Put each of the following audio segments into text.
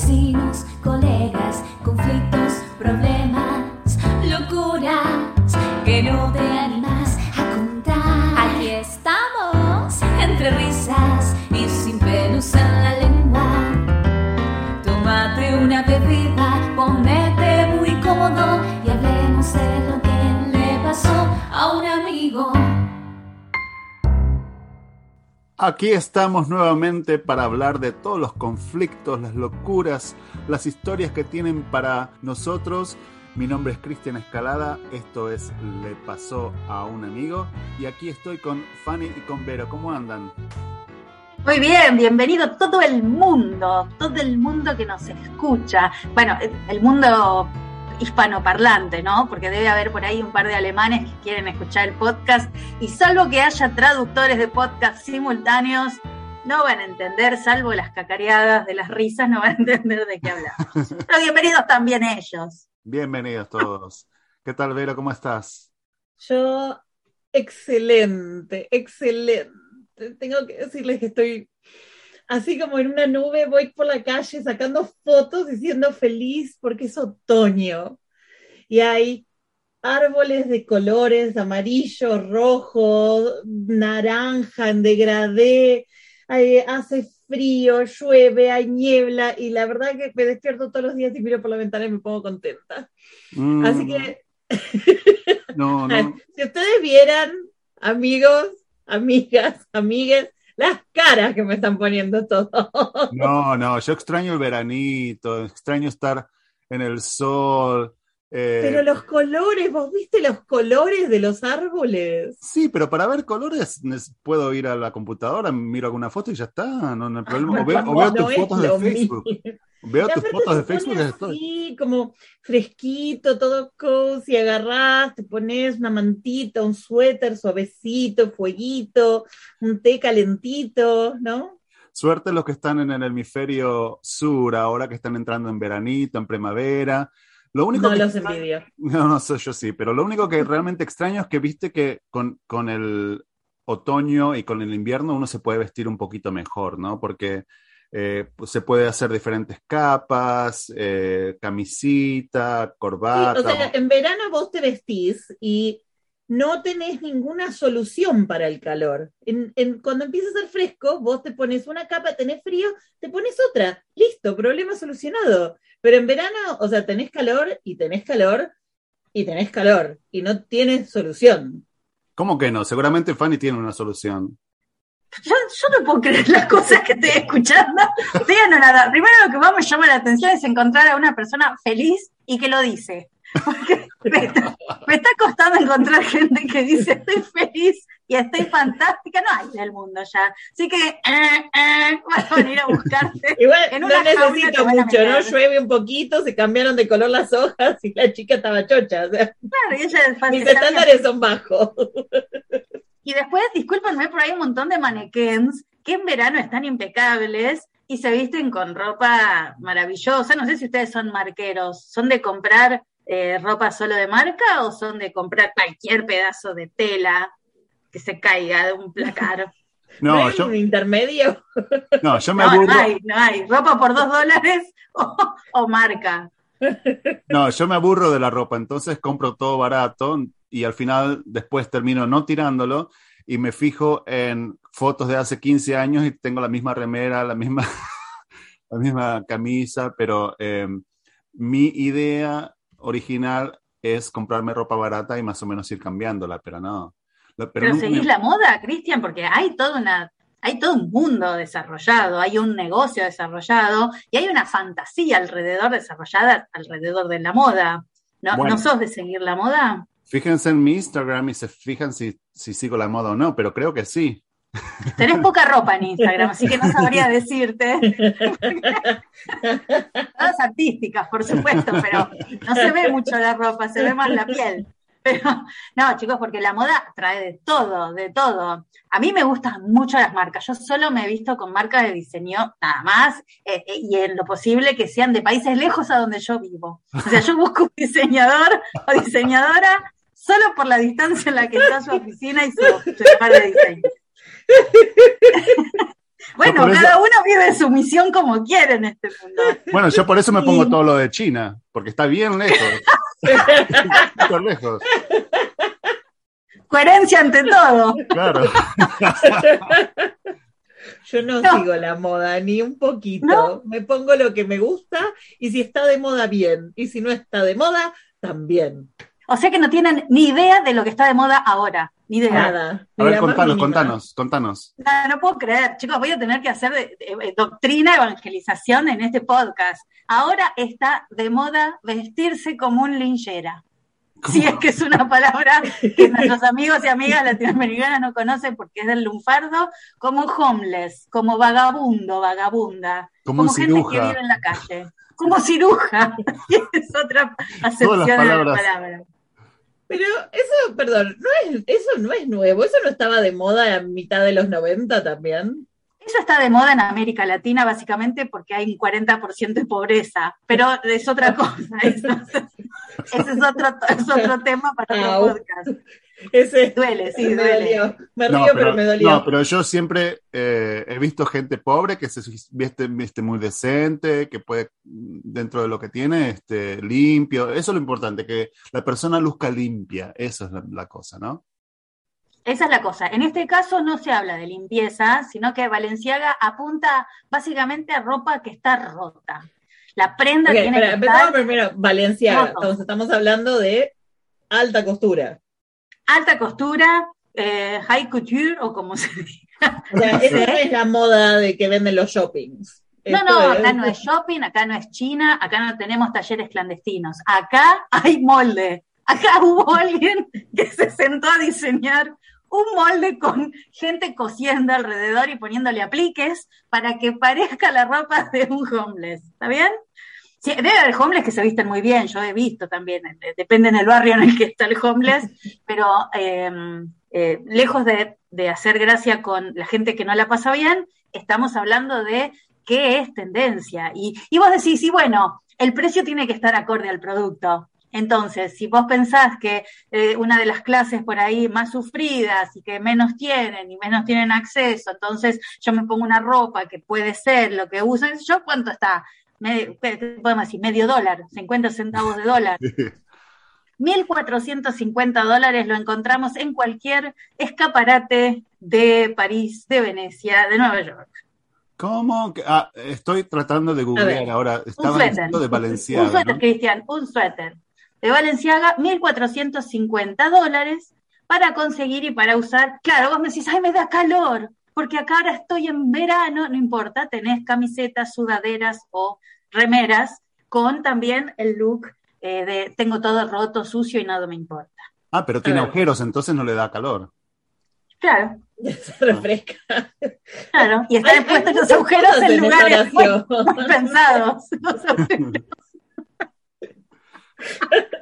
vecinos, colegas, conflictos, problemas, locuras que no Aquí estamos nuevamente para hablar de todos los conflictos, las locuras, las historias que tienen para nosotros. Mi nombre es Cristian Escalada, esto es Le pasó a un amigo y aquí estoy con Fanny y con Vero. ¿Cómo andan? Muy bien, bienvenido todo el mundo, todo el mundo que nos escucha. Bueno, el mundo hispanoparlante, ¿no? Porque debe haber por ahí un par de alemanes que quieren escuchar el podcast y salvo que haya traductores de podcast simultáneos, no van a entender, salvo las cacareadas de las risas, no van a entender de qué hablamos. Pero bienvenidos también ellos. Bienvenidos todos. ¿Qué tal, Vero? ¿Cómo estás? Yo, excelente, excelente. Tengo que decirles que estoy así como en una nube, voy por la calle sacando fotos y siendo feliz porque es otoño. Y hay árboles de colores amarillo, rojo, naranja, en degradé, hace frío, llueve, hay niebla y la verdad que me despierto todos los días y miro por la ventana y me pongo contenta. Mm, Así que No, no. si ustedes vieran, amigos, amigas, amigues, las caras que me están poniendo todos. No, no, yo extraño el veranito, extraño estar en el sol. Eh, Pero los colores, ¿vos viste los colores de los árboles? Sí, pero para ver colores puedo ir a la computadora, miro alguna foto y ya está, no, no hay problema. O veo, o veo No, tus fotos de Facebook. Veo tus fotos de Facebook así, como fresquito, todo cozy, agarrás, te pones una mantita, un suéter suavecito, fueguito, un té calentito, ¿no? Suerte los que están en el hemisferio sur, ahora que están entrando en veranito, en primavera. Lo único No que los envidio. No, no sé, yo sí, pero lo único que realmente extraño es que viste que con, con el otoño y con el invierno uno se puede vestir un poquito mejor, ¿no? Porque eh, pues, se puede hacer diferentes capas, eh, camisita, Sí, corbata. o sea, en verano vos te vestís y no tenés ninguna solución para el calor. En, en- cuando empieza a ser fresco, vos te pones una capa, tenés frío, te pones otra. Listo, problema solucionado. Pero en verano, o sea, tenés calor y tenés calor y tenés calor y no tienes solución. ¿Cómo que no? Seguramente Fanny tiene una solución. Yo, yo no puedo creer las cosas que estoy escuchando. Estoy anonadada. Primero lo que más me llama la atención es encontrar a una persona feliz y que lo dice. Porque me está, me está costando encontrar gente que dice estoy feliz y estoy fantástica. No hay en el mundo ya. Así que eh, eh, van a venir a buscarte. Igual En no una necesito mucho, ¿no? Llueve un poquito, se cambiaron de color las hojas y la chica estaba chocha. O sea, Claro, y ella es fácil, mis estándares son bajos. Y después, discúlpenme, por ahí un montón de manequens que en verano están impecables y se visten con ropa maravillosa. No sé si ustedes son marqueros, ¿son de comprar eh, ropa solo de marca o son de comprar cualquier pedazo de tela que se caiga de un placar? No, yo, un intermedio. no, yo me No, aburro. no hay, no hay. Ropa por dos dólares o, o marca. No, yo me aburro de la ropa, entonces compro todo barato y al final después termino no tirándolo y me fijo en fotos de hace 15 años y tengo la misma remera, la misma, la misma camisa, pero eh, mi idea original es comprarme ropa barata y más o menos ir cambiándola, pero no. Pero, seguís me- la moda, Cristian, porque hay toda una, hay todo un mundo desarrollado, hay un negocio desarrollado y hay una fantasía alrededor desarrollada alrededor de la moda. ¿No, Bueno. ¿no sos de seguir la moda? Fíjense en mi Instagram y se fijan si, si sigo la moda o no, pero creo que sí. Tenés poca ropa en Instagram, así que no sabría decirte. Todas artísticas, por supuesto, pero no se ve mucho la ropa, se ve más la piel. Pero no, chicos, porque la moda trae de todo, de todo. A mí me gustan mucho las marcas. Yo solo me he visto con marcas de diseño nada más eh, eh, y en lo posible que sean de países lejos a donde yo vivo. O sea, yo busco un diseñador o diseñadora solo por la distancia en la que está su oficina y su, su de diseño. Bueno, eso- cada uno vive su misión como quiere en este mundo. Bueno, yo por eso me pongo todo lo de China, porque está bien lejos. Lejos, Coherencia ante todo. claro. Yo no, No. sigo la moda ni un poquito. ¿No? Me pongo lo que me gusta y si está de moda, bien. Y si no está de moda, también. O sea que no tienen ni idea de lo que está de moda ahora. Ni idea. Nada. A ver, contanos, contanos, contanos. No, no puedo creer. Chicos, voy a tener que hacer de- de- de doctrina evangelización en este podcast. Ahora está de moda vestirse como un linchera. Si es que es una palabra que nuestros amigos y amigas latinoamericanas no conocen porque es del lunfardo, como homeless, como vagabundo, vagabunda, Como un gente que vive en la calle, como ciruja. es otra acepción de la palabra. Pero eso, perdón, no es, eso no es nuevo. Eso no estaba de moda a mitad de los 90 también. Eso está de moda en América Latina básicamente porque hay un 40% de pobreza, pero es otra cosa. Eso, ese es otro, es otro tema para otro Au. podcast. Ese Duele, sí, me duele. dolió. Me No, río, pero, me dolió. no, pero yo siempre eh, he visto gente pobre que se viste, viste muy decente, que puede, dentro de lo que tiene, este, limpio. Eso es lo importante, que la persona luzca limpia. Eso es la, la cosa, ¿no? Esa es la cosa. En este caso no se habla de limpieza, sino que Valenciaga apunta básicamente a ropa que está rota. La prenda tiene espera, que empezamos estar primero. Valenciaga. Estamos hablando de alta costura. Alta costura, eh, high couture o como se diga. O sea, esa no es la moda de que venden los shoppings. No, Esto no, acá no es shopping, acá no es China, acá no tenemos talleres clandestinos. Acá hay molde. Acá hubo alguien que se sentó a diseñar un molde con gente cosiendo alrededor y poniéndole apliques para que parezca la ropa de un homeless. ¿Está bien? Sí, debe haber homeless que se visten muy bien, yo he visto también, eh, depende en el barrio en el que está el homeless, pero eh, eh, lejos de, de hacer gracia con la gente que no la pasa bien, estamos hablando de qué es tendencia. Y, y vos decís, y bueno, el precio tiene que estar acorde al producto. Entonces, si vos pensás que eh, una de las clases por ahí más sufridas y que menos tienen y menos tienen acceso, entonces yo me pongo una ropa que puede ser lo que usan, yo cuánto está, Me- ¿qué podemos decir? Medio dólar, 50 centavos de dólar. 1.450 dólares lo encontramos en cualquier escaparate de París, de Venecia, de Nueva York. ¿Cómo? Ah, estoy tratando de googlear ahora. Estaban suéter. diciendo de Un Valenciaga. suéter, ¿no? Cristian, un suéter. De Valenciaga, 1.450 dólares para conseguir y para usar. Claro, vos me decís, ay, me da calor, porque acá ahora estoy en verano, no importa, tenés camisetas, sudaderas o remeras con también el look eh, de tengo todo roto, sucio y nada me importa. Ah, pero tiene agujeros, entonces no le da calor. Claro, Se refresca. claro. Y hay puestos los agujeros en lugares muy, pensados. Los agujeros.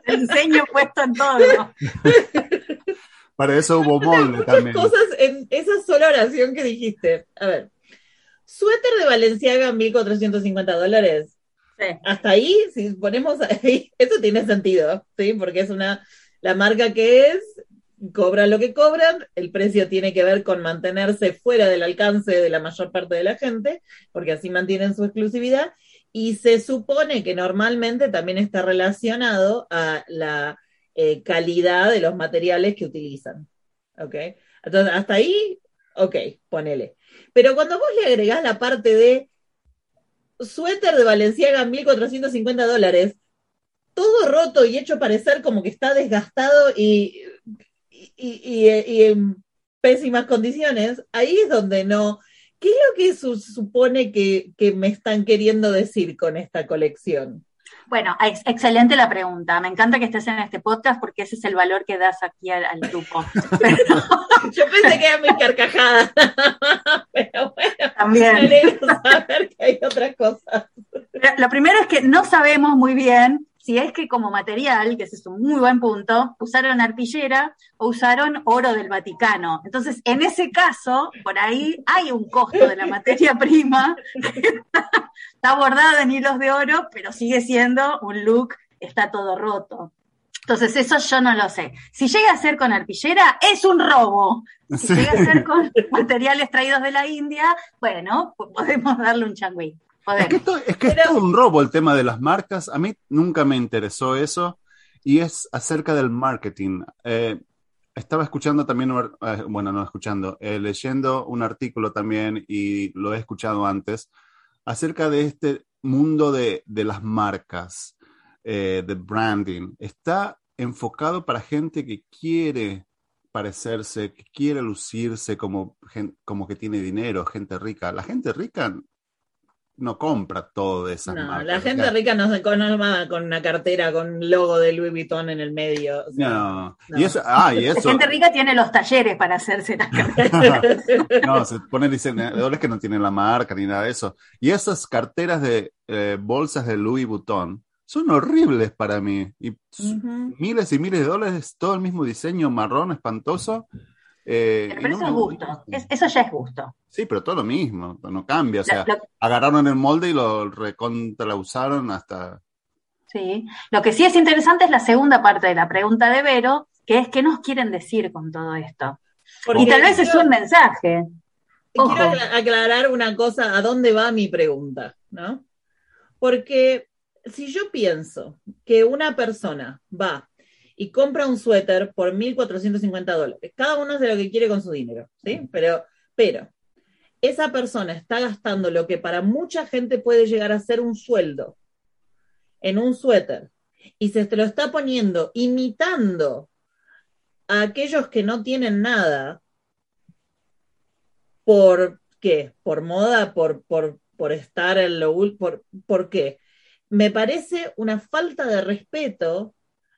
El diseño puesto en todo. Para eso hubo molde Muchas también. cosas en esa sola oración que dijiste. A ver. Suéter de Valenciaga, 1.450 dólares. Sí. Hasta ahí, si ponemos ahí, eso tiene sentido, ¿sí? Porque es una, la marca que es, cobran lo que cobran, el precio tiene que ver con mantenerse fuera del alcance de la mayor parte de la gente, porque así mantienen su exclusividad, y se supone que normalmente también está relacionado a la eh, calidad de los materiales que utilizan, ¿ok? Entonces, hasta ahí, ok, ponele. Pero cuando vos le agregás la parte de suéter de Valenciaga 1450 dólares, todo roto y hecho parecer como que está desgastado y, en pésimas condiciones, ahí es donde no. ¿Qué es lo que su- supone que me están queriendo decir con esta colección? Bueno, ex- excelente la pregunta. Me encanta que estés en este podcast porque ese es el valor que das aquí al, al grupo. Yo pensé que era mi carcajada, pero bueno, me También. alegro saber que hay otras cosas. Lo primero es que no sabemos muy bien si es que como material, que ese es un muy buen punto, usaron arpillera o usaron oro del Vaticano. Entonces, en ese caso, por ahí hay un costo de la materia prima que está, está bordado en hilos de oro, pero sigue siendo un look, está todo roto. Entonces, eso yo no lo sé. Si llega a ser con arpillera, es un robo. Si Sí. llega a ser con materiales traídos de la India, bueno, pues podemos darle un changüí. Es que, esto- es, que es Pero- todo un robo el tema de las marcas. A mí nunca me interesó eso y es acerca del marketing. Eh, estaba escuchando también, eh, bueno, no escuchando, eh, leyendo un artículo también y lo he escuchado antes acerca de este mundo de, de las marcas, eh, de branding. Está enfocado para gente que quiere parecerse, que quiere lucirse como, como que tiene dinero, gente rica. La gente rica no compra todo de esas No, marcas. la o gente sea, rica no se conforma con una cartera con logo de Louis Vuitton en el medio. o sea, No. No. Y eso, ah, y La gente rica tiene los talleres para hacerse las carteras. No, se ponen diseñadores que no tienen la marca ni nada de eso. Y esas carteras de eh, bolsas de Louis Vuitton son horribles para mí. Y miles y miles de dólares, todo el mismo diseño marrón espantoso. eh, Pero no eso es gusto. Es- eso ya es gusto. Sí, pero todo lo mismo, no cambia. O sea, Lo- lo- agarraron el molde y lo recontra usaron hasta. sí. Lo que sí es interesante es la segunda parte de la pregunta de Vero, que es qué nos quieren decir con todo esto. Porque y tal vez es un mensaje. Ojo. Quiero acla- aclarar una cosa, ¿a dónde va mi pregunta? ¿No? Porque si yo pienso que una persona va y compra un suéter por 1.450 dólares, cada uno hace lo que quiere con su dinero, ¿sí? Pero, pero esa persona está gastando lo que para mucha gente puede llegar a ser un sueldo en un suéter y se te lo está poniendo imitando a aquellos que no tienen nada por qué, por moda, por, por, por estar en lo por, por qué. Me parece una falta de respeto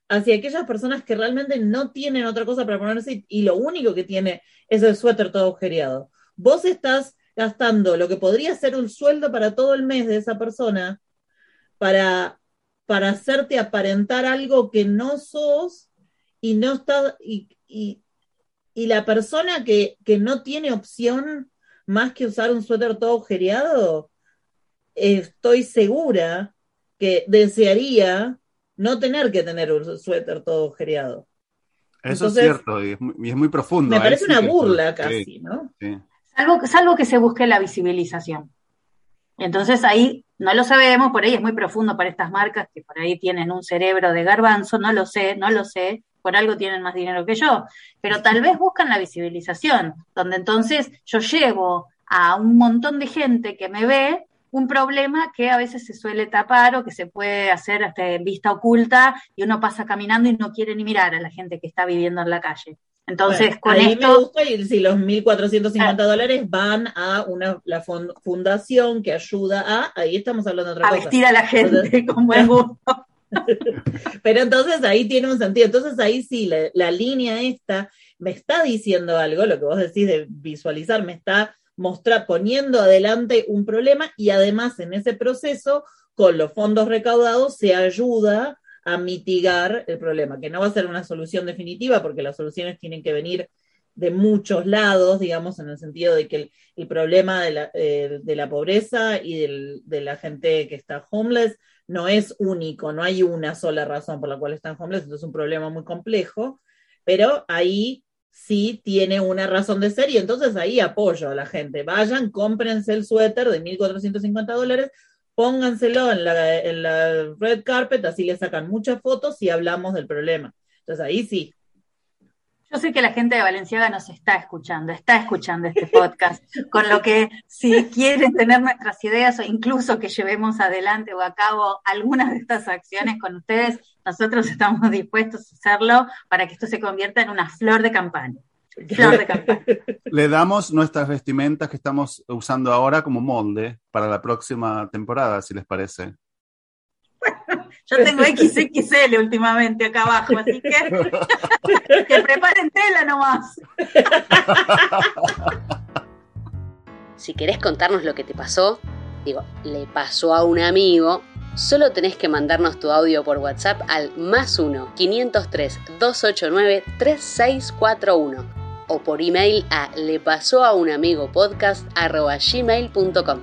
hacia aquellas personas que realmente no tienen otra cosa para ponerse y, y lo único que tiene es el suéter todo agujereado. Vos estás gastando lo que podría ser un sueldo para todo el mes de esa persona para, para hacerte aparentar algo que no sos y no está y, y, y la persona que, que no tiene opción más que usar un suéter todo agujereado, estoy segura que desearía no tener que tener un suéter todo agujereado. Eso Entonces, es cierto y es muy, y es muy profundo. Me parece una burla sí, casi, ¿no? sí. Salvo, salvo que se busque la visibilización. Entonces ahí no lo sabemos, por ahí es muy profundo para estas marcas que por ahí tienen un cerebro de garbanzo, no lo sé, no lo sé, por algo tienen más dinero que yo, pero tal vez buscan la visibilización, donde entonces yo llevo a un montón de gente que me ve un problema que a veces se suele tapar o que se puede hacer hasta vista oculta y uno pasa caminando y no quiere ni mirar a la gente que está viviendo en la calle. Entonces, Bueno, con ahí me esto... gusta y si los 1.450 dólares van a una, la fundación que ayuda a, ahí estamos hablando de otra a cosa. vestir a la gente con buen gusto. Pero entonces ahí tiene un sentido. Entonces ahí sí, la, la línea esta me está diciendo algo, lo que vos decís de visualizar, me está mostrar, poniendo adelante un problema y además en ese proceso, con los fondos recaudados, se ayuda a mitigar el problema, que no va a ser una solución definitiva porque las soluciones tienen que venir de muchos lados, digamos, en el sentido de que el, el problema de la, eh, de la pobreza y del, de la gente que está homeless no es único, no hay una sola razón por la cual están homeless, entonces es un problema muy complejo, pero ahí sí tiene una razón de ser y entonces ahí apoyo a la gente. Vayan, cómprense el suéter de 1.450 dólares, pónganselo en la, en la red carpet, así le sacan muchas fotos y hablamos del problema. Entonces ahí sí. Yo sé que la gente de Valenciaga nos está escuchando, está escuchando este podcast, con lo que si quieren tener nuestras ideas o incluso que llevemos adelante o a cabo algunas de estas acciones con ustedes, nosotros estamos dispuestos a hacerlo para que esto se convierta en una flor de campaña. Flor de campaña. Le damos nuestras vestimentas que estamos usando ahora como molde para la próxima temporada, si les parece. Yo tengo XXL últimamente acá abajo, así que que preparen tela nomás. Si querés contarnos lo que te pasó, digo, le pasó a un amigo, solo tenés que mandarnos tu audio por WhatsApp al más 1 503 289 3641 o por email a le pasó a un amigo podcast gmail.com.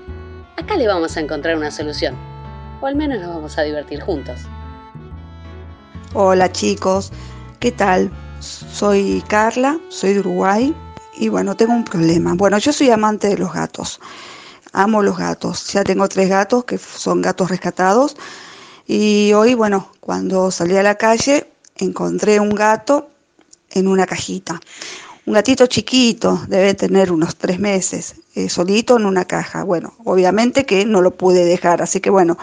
Acá le vamos a encontrar una solución, o al menos nos vamos a divertir juntos. Hola chicos, ¿qué tal? Soy Carla, soy de Uruguay y bueno, tengo un problema. Bueno, yo soy amante de los gatos, amo los gatos, ya tengo tres gatos que son gatos rescatados y hoy, bueno, cuando salí a la calle encontré un gato en una cajita. Un gatito chiquito, debe tener unos tres meses, eh, solito en una caja. Bueno, obviamente que no lo pude dejar, así que bueno,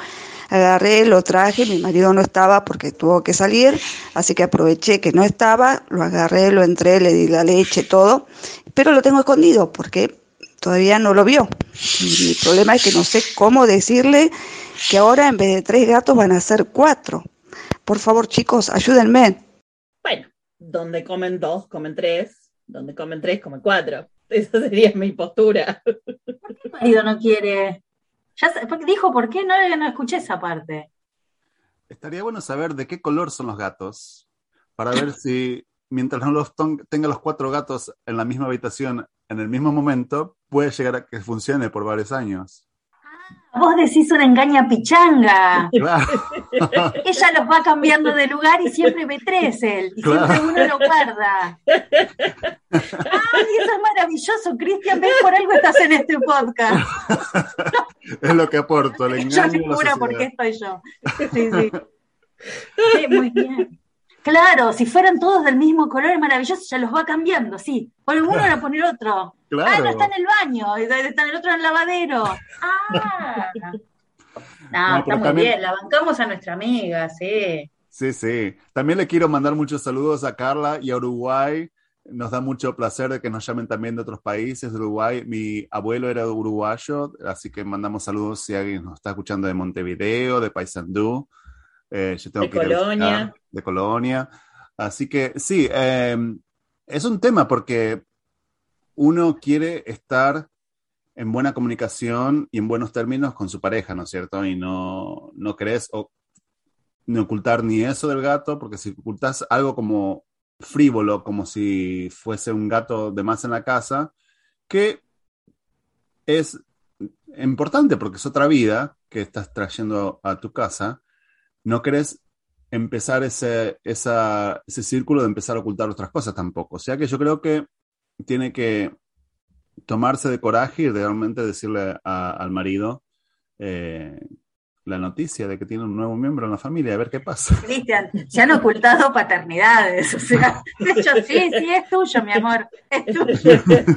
agarré, lo traje, mi marido no estaba porque tuvo que salir, así que aproveché que no estaba, lo agarré, lo entré, le di la leche, todo, pero lo tengo escondido porque todavía no lo vio. Y mi problema es que no sé cómo decirle que ahora en vez de tres gatos van a ser cuatro. Por favor, chicos, ayúdenme. Bueno, donde comen dos, comen tres, donde comen tres, comen cuatro. Esa sería mi postura. ¿Por qué el marido no quiere? Ya dijo, ¿por qué no, no escuché esa parte? Estaría bueno saber de qué color son los gatos, para ver si mientras no los tenga los cuatro gatos en la misma habitación en el mismo momento, puede llegar a que funcione por varios años. Vos decís una engaña pichanga. Claro. Ella los va cambiando de lugar y siempre ve tres él. Y Claro. siempre uno lo guarda. ¡Ay, eso es maravilloso, Cristian! ¿Ves por algo estás en este podcast? es lo que aporto, el Yo la figura por qué estoy yo. Sí, sí. Sí, muy bien. Claro, si fueran todos del mismo color es maravilloso, ya los va cambiando, sí. Pone uno a poner otro. Ah, Claro. no está en el baño, está en el otro en el lavadero. Ah. No, No, está muy también- bien, la bancamos a nuestra amiga, sí. Sí, sí. También le quiero mandar muchos saludos a Carla y a Uruguay. Nos da mucho placer de que nos llamen también de otros países de Uruguay. Mi abuelo era uruguayo, así que mandamos saludos si alguien nos está escuchando de Montevideo, de Paysandú. Eh, yo tengo De que visitar, Colonia. de Colonia. Así que sí, eh, es un tema porque uno quiere estar en buena comunicación y en buenos términos con su pareja, ¿no es cierto? Y no, no querés ni ocultar ni eso del gato, porque si ocultas algo como frívolo, como si fuese un gato de más en la casa, que es importante porque es otra vida que estás trayendo a tu casa, no querés empezar ese, esa- ese círculo de empezar a ocultar otras cosas tampoco. O sea que yo creo que tiene que tomarse de coraje y realmente decirle a- al marido eh, la noticia de que tiene un nuevo miembro en la familia, a ver qué pasa. Cristian, se han ocultado paternidades, o sea, de hecho, sí, sí, es tuyo, mi amor, es tuyo.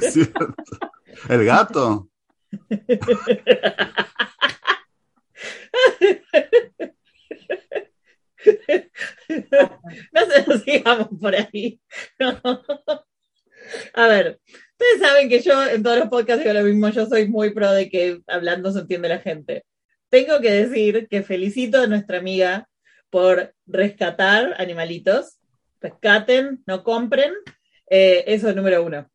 ¿Cierto? El gato. No se nos sigamos por ahí. A ver, ustedes saben que yo en todos los podcasts digo lo mismo, yo soy muy pro de que hablando se entiende la gente. Tengo que decir que felicito a nuestra amiga por rescatar animalitos. Rescaten, no compren. Eh, eso es número uno.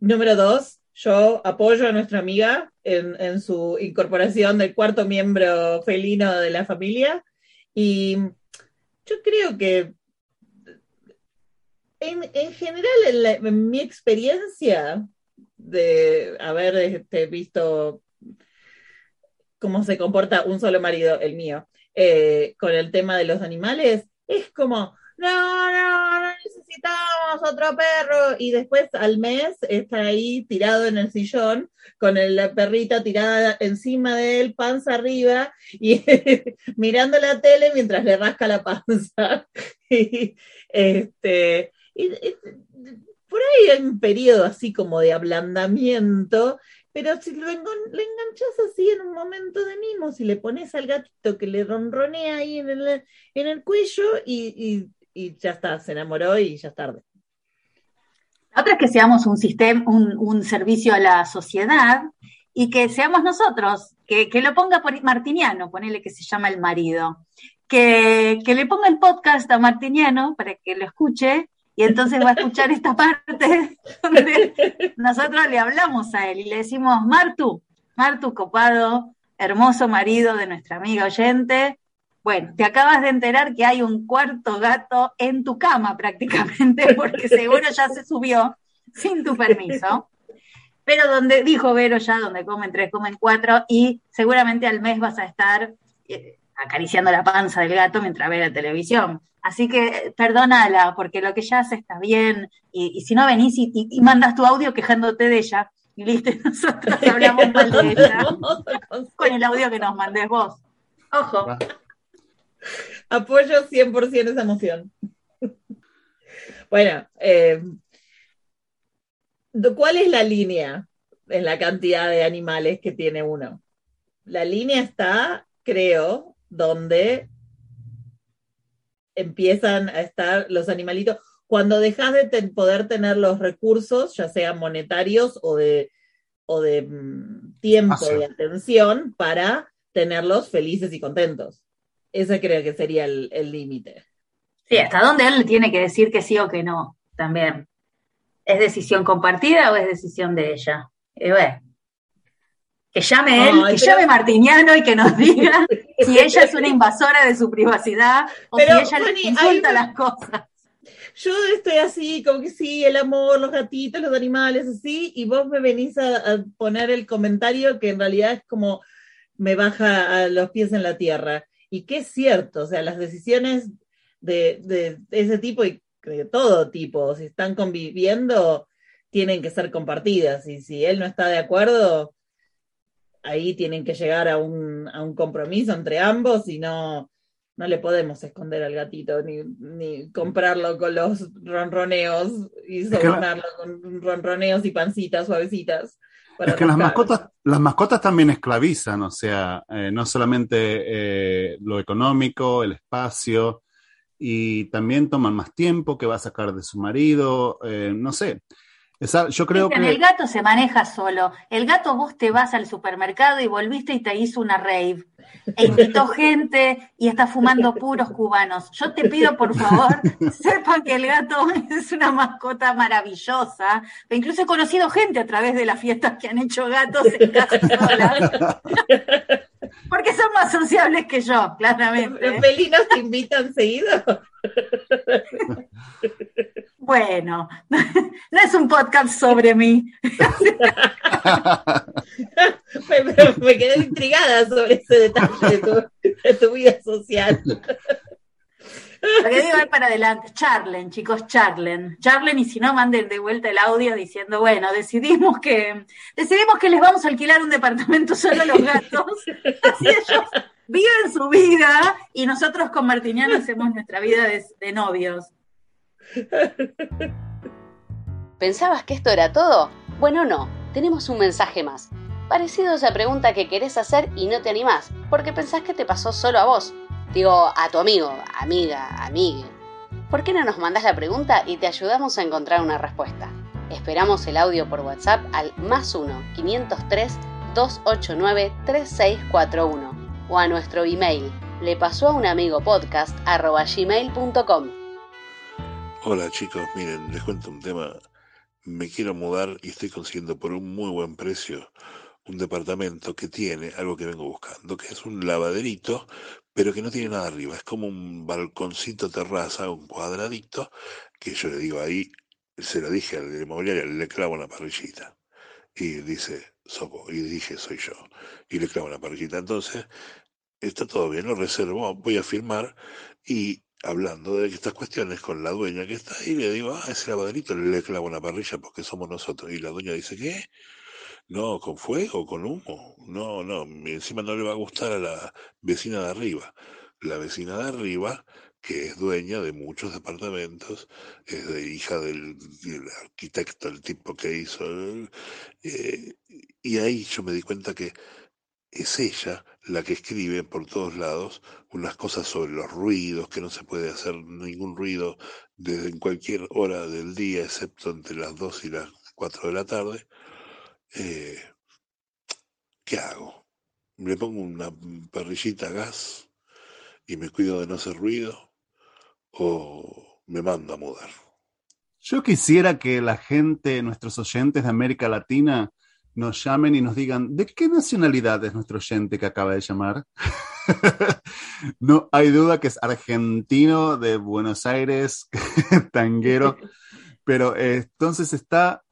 Número dos, yo apoyo a nuestra amiga en, en su incorporación del cuarto miembro felino de la familia. Y yo creo que en, en general, en, mi experiencia de haber este, visto cómo se comporta un solo marido, el mío, eh, con el tema de los animales, es como, no, no, no necesitamos otro perro. Y después al mes está ahí tirado en el sillón con la perrita tirada encima de él, panza arriba, y mirando la tele mientras le rasca la panza. y, este, por ahí hay un periodo así como de ablandamiento, pero si lo, enganchas así en un momento de mimo, si le pones al gatito que le ronronea ahí en el, en el cuello y, y- ya está, se enamoró y ya es tarde. Otra es que seamos un sistema, un, un servicio a la sociedad y que seamos nosotros, que, que lo ponga por Martiniano, ponele que se llama el marido, que, que le ponga el podcast a Martiniano para que lo escuche y entonces va a escuchar esta parte donde nosotros le hablamos a él y le decimos, Martu, Martu copado, hermoso marido de nuestra amiga oyente, bueno, te acabas de enterar que hay un cuarto gato en tu cama prácticamente, porque seguro ya se subió sin tu permiso. Pero donde, dijo Vero ya, donde comen tres, comen cuatro, y seguramente al mes vas a estar eh, acariciando la panza del gato mientras ve la televisión. Así que perdónala, porque lo que ella hace está bien. Y, si no venís y, y, mandas tu audio quejándote de ella, y listo, nosotros hablamos mal de ella con el audio que nos mandes vos. Ojo. Apoyo 100% esa emoción. bueno, eh, ¿cuál es la línea en la cantidad de animales que tiene uno? La línea está, creo, donde empiezan a estar los animalitos. Cuando dejas de poder tener los recursos, ya sean monetarios o de, o de mm, tiempo, ah, de atención, para tenerlos felices y contentos. Ese creo que sería el límite. Sí, hasta dónde él le tiene que decir que sí o que no, también. ¿Es decisión compartida o es decisión de ella? Y bueno, que llame él, que llame Martiniano y que nos diga si ella es una invasora de su privacidad o si ella le insulta las cosas. Yo estoy así, como que sí, el amor, los gatitos, los animales, así, y vos me venís a, poner el comentario que en realidad es como me baja a los pies en la tierra. Y que es cierto, o sea, las decisiones de, de ese tipo y de todo tipo, si están conviviendo, tienen que ser compartidas. Y si él no está de acuerdo, ahí tienen que llegar a un, a un compromiso entre ambos y no, no le podemos esconder al gatito ni, ni comprarlo con los ronroneos y sobornarlo con ronroneos y pancitas suavecitas. Es que las mascotas, las mascotas también esclavizan, o sea, eh, no solamente eh, lo económico, el espacio, y también toman más tiempo que va a sacar de su marido, eh, no sé yo creo que... El gato se maneja solo. El gato vos te vas al supermercado y volviste y te hizo una rave. E invitó gente y está fumando puros cubanos. Yo te pido, por favor, sepan que el gato es una mascota maravillosa. E incluso he conocido gente a través de las fiestas que han hecho gatos en casa sola. Porque son más sociables que yo, claramente. ¿Los felinos te invitan seguido? Bueno, no es un podcast sobre mí. me, quedé intrigada sobre ese detalle de tu, vida social. Lo que digo es para adelante, charlen, chicos, charlen. Charlen y si no, manden de vuelta el audio diciendo, bueno, decidimos que, decidimos que les vamos a alquilar un departamento solo a los gatos. Así ellos viven su vida y nosotros con Martiniano hacemos nuestra vida de novios. ¿Pensabas que esto era todo? Bueno, no, tenemos un mensaje más. Parecido a esa pregunta que querés hacer y no te animás, porque pensás que te pasó solo a vos. Digo, a tu amigo, amiga, amigue. ¿Por qué no nos mandás la pregunta y te ayudamos a encontrar una respuesta? Esperamos el audio por WhatsApp al más 1 503 289 3641 o a nuestro email le pasó a un amigo podcast gmail.com. Hola chicos, miren, les cuento un tema. Me quiero mudar y estoy consiguiendo por un muy buen precio un departamento que tiene algo que vengo buscando, que es un lavaderito, pero que no tiene nada arriba. Es como un balconcito terraza, un cuadradito, que yo le digo ahí, se lo dije al inmobiliario, le clavo una parrillita. Y dice, Sopo, y dije, soy yo. Y le clavo una parrillita. Entonces, está todo bien, lo reservo, voy a firmar y hablando de estas cuestiones con la dueña que está ahí, le digo, ah, ese lavadrito le clavo una parrilla porque somos nosotros. Y la dueña dice, ¿qué? No, con fuego, con humo. No, no, encima no le va a gustar a la vecina de arriba. La vecina de arriba, que es dueña de muchos departamentos, es de hija del, arquitecto, el tipo que hizo. Eh, y ahí yo me di cuenta que es ella la que escribe por todos lados unas cosas sobre los ruidos, que no se puede hacer ningún ruido desde en cualquier hora del día, excepto entre las 2 y las 4 de la tarde. Eh, ¿Qué hago? ¿Me pongo una parrillita a gas y me cuido de no hacer ruido? ¿O me mando a mudar? Yo quisiera que la gente, nuestros oyentes de América Latina, nos llamen y nos digan, ¿de qué nacionalidad es nuestro oyente que acaba de llamar? no hay duda que es argentino de Buenos Aires, tanguero, pero eh, entonces está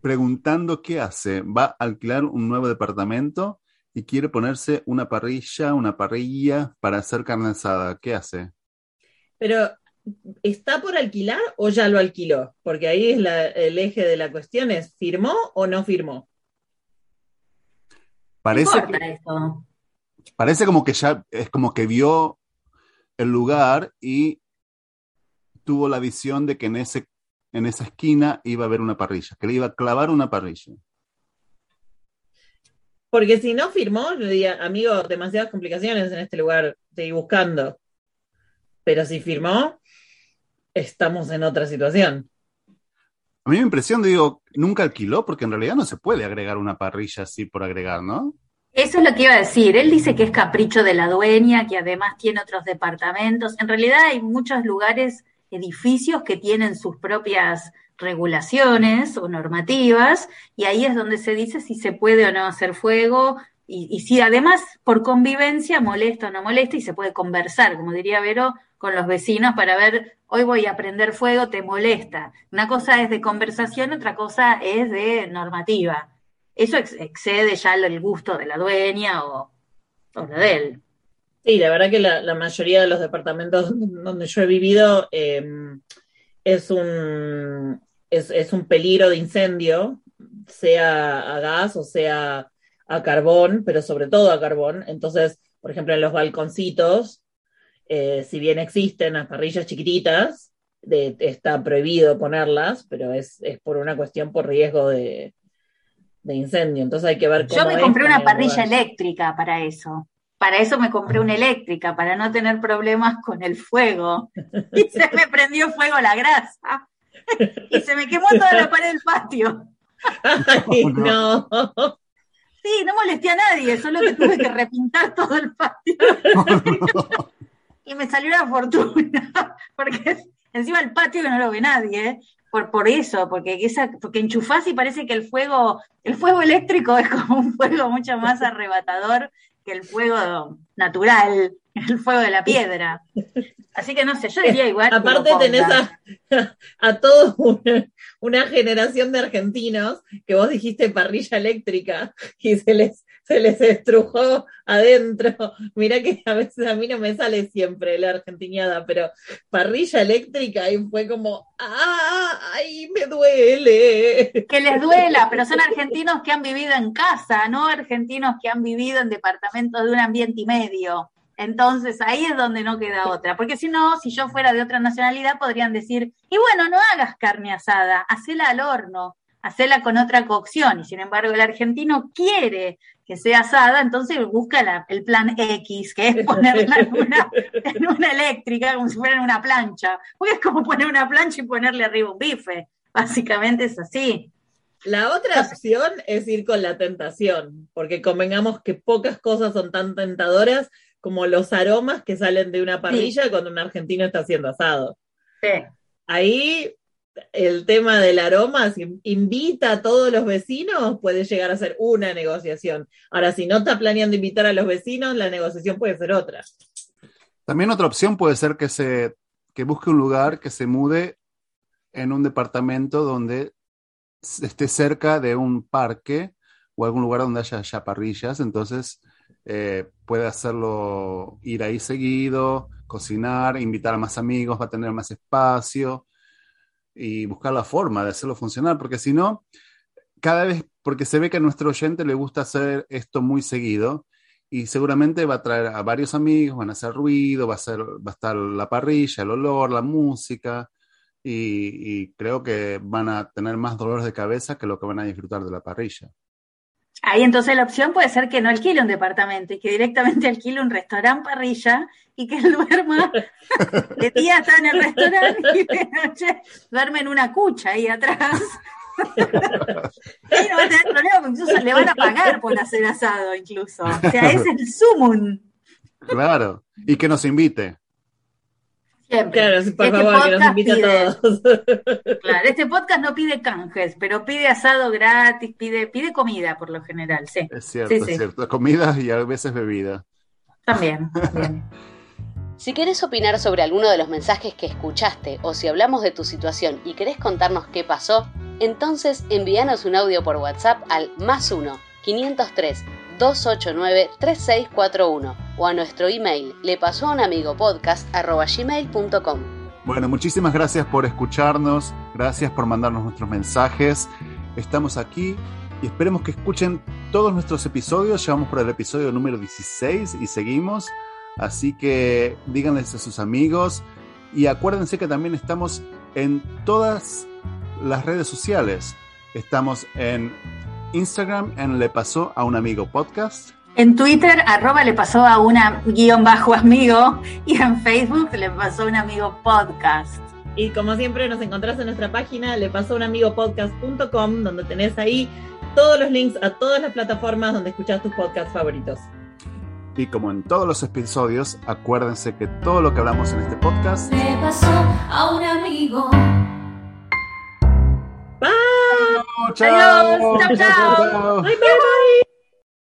preguntando qué hace. Va a alquilar un nuevo departamento y quiere ponerse una parrilla, una parrilla para hacer carne asada. ¿Qué hace? Pero, ¿está por alquilar o ya lo alquiló? Porque ahí es la- el eje de la cuestión, es ¿firmó o no firmó? Parece como que ya es como que vio el lugar y tuvo la visión de que en ese en esa esquina iba a haber una parrilla, que le iba a clavar una parrilla. Porque si no firmó, yo diría, amigo, demasiadas complicaciones en este lugar, seguí buscando. Pero si firmó, estamos en otra situación. A mí me impresión, digo, nunca alquiló porque en realidad no se puede agregar una parrilla así por agregar, ¿no? Eso es lo que iba a decir. Él dice que es capricho de la dueña, que además tiene otros departamentos. En realidad hay muchos lugares, edificios que tienen sus propias regulaciones o normativas, y ahí es donde se dice si se puede o no hacer fuego, y, y si además por convivencia molesta o no molesta, y se puede conversar, como diría Vero, con los vecinos para ver, hoy voy a prender fuego, te molesta. Una cosa es de conversación, otra cosa es de normativa. Eso ex- excede ya el gusto de la dueña o, o lo de él. Sí, la verdad que la, mayoría de los departamentos donde yo he vivido eh, es, un, es un peligro de incendio, sea a gas o sea a carbón, pero sobre todo a carbón. Entonces, por ejemplo, en los balconcitos, eh, si bien existen las parrillas chiquititas, de- está prohibido ponerlas, pero es, es por una cuestión por riesgo de, de incendio. Entonces hay que ver cómo Yo me compré una parrilla lugar. eléctrica para eso. Para eso me compré una eléctrica, para no tener problemas con el fuego. Y se me prendió fuego la grasa. Y se me quemó toda la pared del patio. Ay, no. Sí, no molesté a nadie, solo que tuve que repintar todo el patio. Y me salió una fortuna. Porque encima el patio que no lo ve nadie, ¿eh? Por, por eso, porque esa, porque enchufás y parece que el fuego, el fuego eléctrico es como un fuego mucho más arrebatador que el fuego natural, el fuego de la piedra. Así que no sé, yo diría igual. Aparte tenés a, a toda una, una generación de argentinos que vos dijiste parrilla eléctrica y se les, se les estrujó adentro. Mirá que a veces a mí no me sale siempre la argentiniada, pero parrilla eléctrica y fue como, ¡ah! ¡ay, me duele! que les duela, pero son argentinos que han vivido en casa, no argentinos que han vivido en departamentos de un ambiente y medio. Entonces ahí es donde no queda otra, porque si no, si yo fuera de otra nacionalidad, podrían decir, y bueno, no hagas carne asada, hacela al horno, hacela con otra cocción, y sin embargo el argentino quiere que sea asada, entonces busca la- el plan X, que es ponerla en una, en una eléctrica, como si fuera en una plancha, porque es como poner una plancha y ponerle arriba un bife, básicamente es así. La otra opción es ir con la tentación, porque convengamos que pocas cosas son tan tentadoras como los aromas que salen de una parrilla cuando un argentino está haciendo asado. Sí. Ahí el tema del aroma, si invita a todos los vecinos, puede llegar a ser una negociación. Ahora, si no está planeando invitar a los vecinos, la negociación puede ser otra. También otra opción puede ser que se que busque un lugar que se mude en un departamento donde esté cerca de un parque o algún lugar donde haya ya parrillas, entonces eh, puede hacerlo ir ahí seguido, cocinar, invitar a más amigos, va a tener más espacio y buscar la forma de hacerlo funcionar, porque si no, cada vez, porque se ve que a nuestro oyente le gusta hacer esto muy seguido, y seguramente va a traer a varios amigos, van a hacer ruido, va a, ser, va a estar la parrilla, el olor, la música, y, y creo que van a tener más dolores de cabeza que lo que van a disfrutar de la parrilla. Ahí entonces la opción puede ser que no alquile un departamento y que directamente alquile un restaurante parrilla y que él duerma, de día está en el restaurante y de noche duerme en una cucha ahí atrás. Ahí no va a tener problema, porque incluso le van a pagar por hacer asado incluso. O sea, es el sumum. Claro, y que nos invite. Siempre. Claro, sí, por Este favor, que nos pide- a todos. Claro, este podcast no pide canjes, pero pide asado gratis, pide, pide comida por lo general, sí. Es cierto, Sí, sí. es cierto. Comida y a veces bebida. También. también. Si querés opinar sobre alguno de los mensajes que escuchaste o si hablamos de tu situación y querés contarnos qué pasó, entonces envíanos un audio por WhatsApp al más 1 503 289 3641 o a nuestro email le pasó a un amigo podcast@gmail.com. Bueno, muchísimas gracias por escucharnos, gracias por mandarnos nuestros mensajes. Estamos aquí y esperemos que escuchen todos nuestros episodios. Llevamos por el episodio número 16 y seguimos. Así que díganles a sus amigos y acuérdense que también estamos en todas las redes sociales. Estamos en Instagram en Le Pasó a un Amigo Podcast. En Twitter, arroba le pasó a un guion bajo amigo y en Facebook le pasó a un amigo podcast. Y como siempre nos encontrás en nuestra página le pasó a un amigo podcast.com donde tenés ahí todos los links a todas las plataformas donde escuchás tus podcasts favoritos. Y como en todos los episodios, acuérdense que todo lo que hablamos en este podcast Le pasó a un amigo. Bye. Chao, Adiós, chao, chao. Bye, bye, bye.